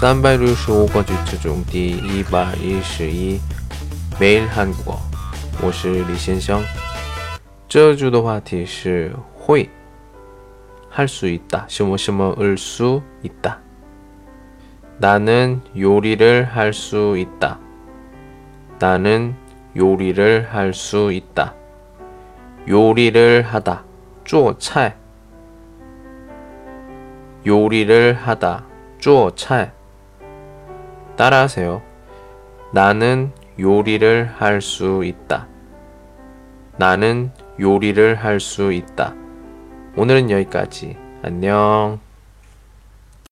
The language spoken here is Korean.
三百六十五个句子中第一百一十一，매일한국어。我是李先生。这句的话题是会할수있다什么什么을수있다나는요리를할수있다나는요리를할수있다요리를하다做菜요리를하다做菜 따라하세요. 나는 요리를 할 수 있다. 나는 요리를 할 수 있다. 오늘은 여기까지. 안녕.